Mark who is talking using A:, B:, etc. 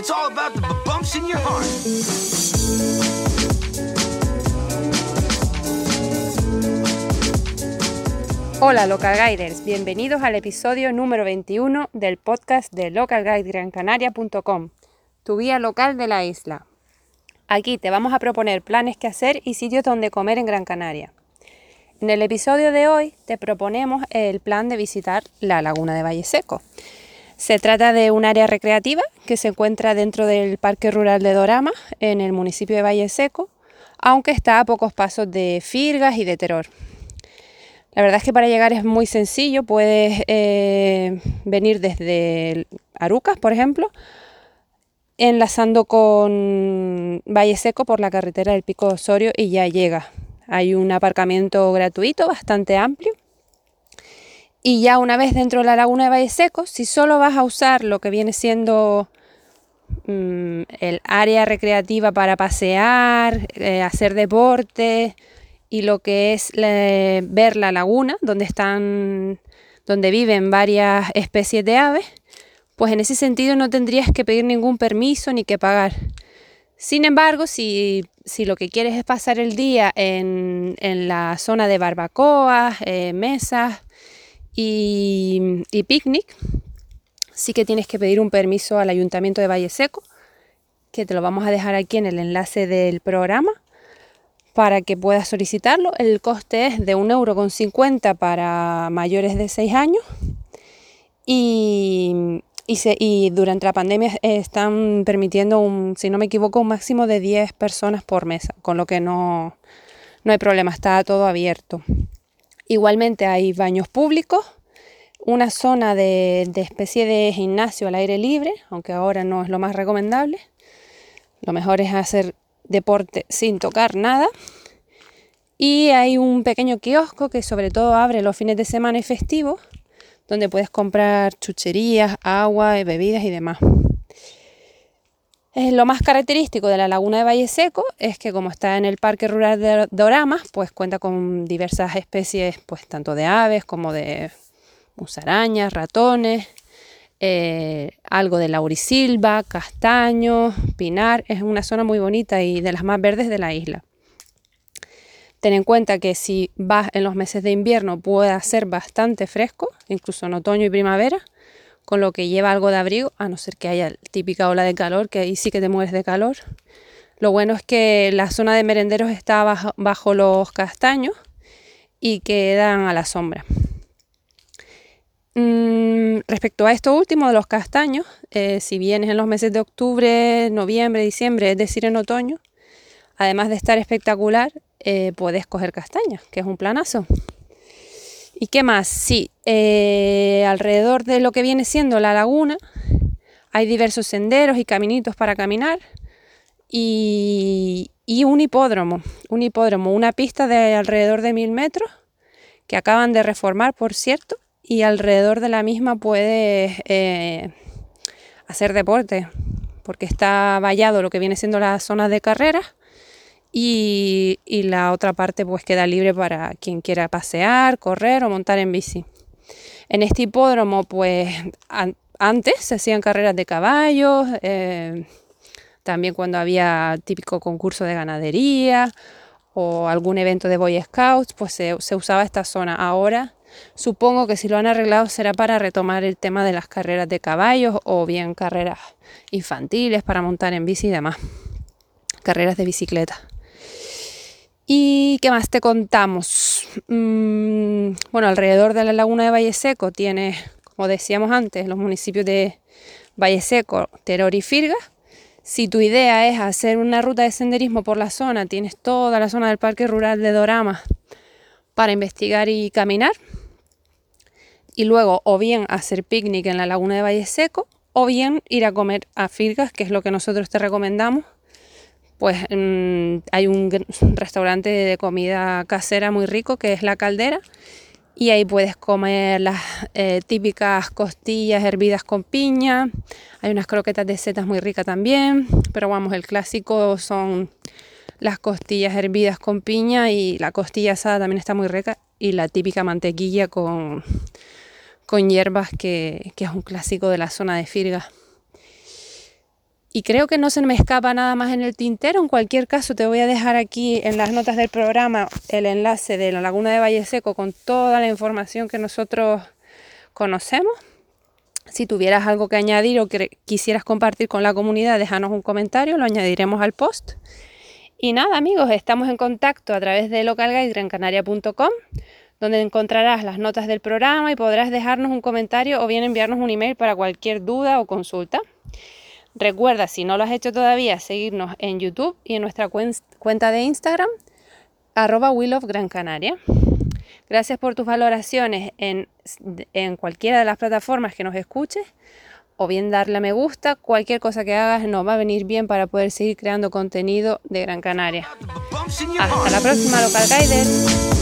A: It's all about the bumps in your heart.
B: Hola Local Guiders, bienvenidos al episodio número 21 del podcast de localguidegrancanaria.com, tu guía local de la isla. Aquí te vamos a proponer planes que hacer y sitios donde comer en Gran Canaria. En el episodio de hoy te proponemos el plan de visitar la laguna de Valle Seco. Se trata de un área recreativa que se encuentra dentro del Parque Rural de Dorama, en el municipio de Valle Seco, aunque está a pocos pasos de Firgas y de Teror. La verdad es que para llegar es muy sencillo, puedes eh, venir desde Arucas, por ejemplo, enlazando con Valle Seco por la carretera del Pico Osorio y ya llega. Hay un aparcamiento gratuito bastante amplio. Y ya una vez dentro de la laguna de Valle Seco, si solo vas a usar lo que viene siendo mm, el área recreativa para pasear, eh, hacer deporte, y lo que es ver la laguna donde están donde viven varias especies de aves, pues en ese sentido no tendrías que pedir ningún permiso ni que pagar. Sin embargo, si, lo que quieres es pasar el día en, la zona de barbacoas, eh, mesas y, y picnic, sí que tienes que pedir un permiso al Ayuntamiento de Valle Seco, que te lo vamos a dejar aquí en el enlace del programa para que puedas solicitarlo. El coste es de 1,50€ para mayores de 6 años y, durante la pandemia están permitiendo, un, si no me equivoco, un máximo de 10 personas por mesa, con lo que no, no hay problema, está todo abierto. Igualmente hay baños públicos, una zona de, especie de gimnasio al aire libre, aunque ahora no es lo más recomendable. Lo mejor es hacer deporte sin tocar nada. Y hay un pequeño kiosco que sobre todo abre los fines de semana y festivos, donde puedes comprar chucherías, agua, bebidas y demás. Eh, lo más característico de la laguna de Valle Seco es que como está en el Parque Rural de Doramas, pues cuenta con diversas especies, pues tanto de aves como de musarañas, ratones, eh, algo de laurisilva, castaño, pinar. Es una zona muy bonita y de las más verdes de la isla. Ten en cuenta que si vas en los meses de invierno puede ser bastante fresco, incluso en otoño y primavera, con lo que lleva algo de abrigo, a no ser que haya típica ola de calor, que ahí sí que te mueres de calor. Lo bueno es que la zona de merenderos está bajo, bajo los castaños y quedan a la sombra. Mm, respecto a esto último de los castaños, eh, si vienes en los meses de octubre, noviembre, diciembre, es decir, en otoño, además de estar espectacular, eh, puedes coger castañas, que es un planazo. ¿Y qué más? Sí, eh, alrededor de lo que viene siendo la laguna hay diversos senderos y caminitos para caminar y, y un hipódromo, un hipódromo, una pista de alrededor de mil metros que acaban de reformar, por cierto, y alrededor de la misma puedes eh, hacer deporte, porque está vallado lo que viene siendo la zona de carreras y, la otra parte pues queda libre para quien quiera pasear, correr o montar en bici. En este hipódromo pues antes se hacían carreras de caballos, eh, también cuando había típico concurso de ganadería o algún evento de Boy Scouts, pues se usaba esta zona. Ahora Supongo que si lo han arreglado será para retomar el tema de las carreras de caballos o bien carreras infantiles para montar en bici y demás. Carreras de bicicleta. ¿Y qué más te contamos? Mm, bueno, alrededor de la laguna de Valle Seco tiene, como decíamos antes, los municipios de Valle Seco, Teror y Firga. Si tu idea es hacer una ruta de senderismo por la zona, tienes toda la zona del Parque Rural de Dorama para investigar y caminar y luego o bien hacer picnic en la laguna de Valle Seco o bien ir a comer a Firgas, que es lo que nosotros te recomendamos. Pues mm, hay un restaurante de comida casera muy rico que es La Caldera y ahí puedes comer las eh, típicas costillas hervidas con piña. Hay unas croquetas de setas muy ricas también, pero vamos, el clásico son las costillas hervidas con piña y la costilla asada también está muy rica y la típica mantequilla con con hierbas que, es un clásico de la zona de Firga. y creo que no se me escapa nada más en el tintero. En cualquier caso, te voy a dejar aquí en las notas del programa el enlace de la Laguna de Valle Seco con toda la información que nosotros conocemos. Si tuvieras algo que añadir o que quisieras compartir con la comunidad, déjanos un comentario, lo añadiremos al post. Y nada, amigos, estamos en contacto a través de localguidegrancanaria.com, donde encontrarás las notas del programa y podrás dejarnos un comentario o bien enviarnos un email para cualquier duda o consulta. Recuerda, si no lo has hecho todavía, seguirnos en YouTube y en nuestra cuenta de Instagram, arroba Gran Canaria. Gracias por tus valoraciones en, en cualquiera de las plataformas que nos escuches o bien darle a me gusta. Cualquier cosa que hagas nos va a venir bien para poder seguir creando contenido de Gran Canaria. Hasta la próxima, Local Guider.